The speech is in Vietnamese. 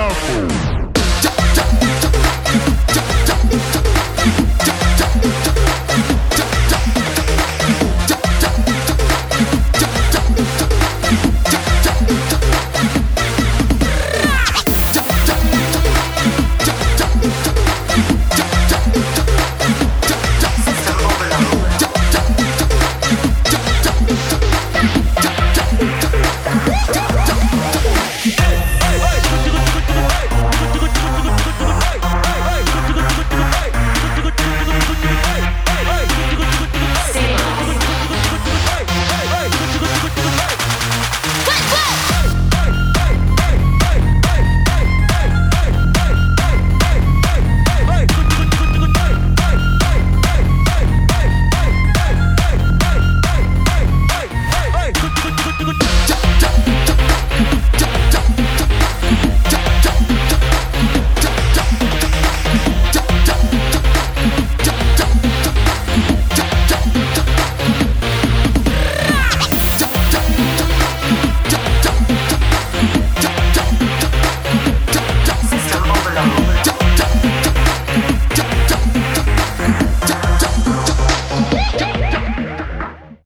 Jump!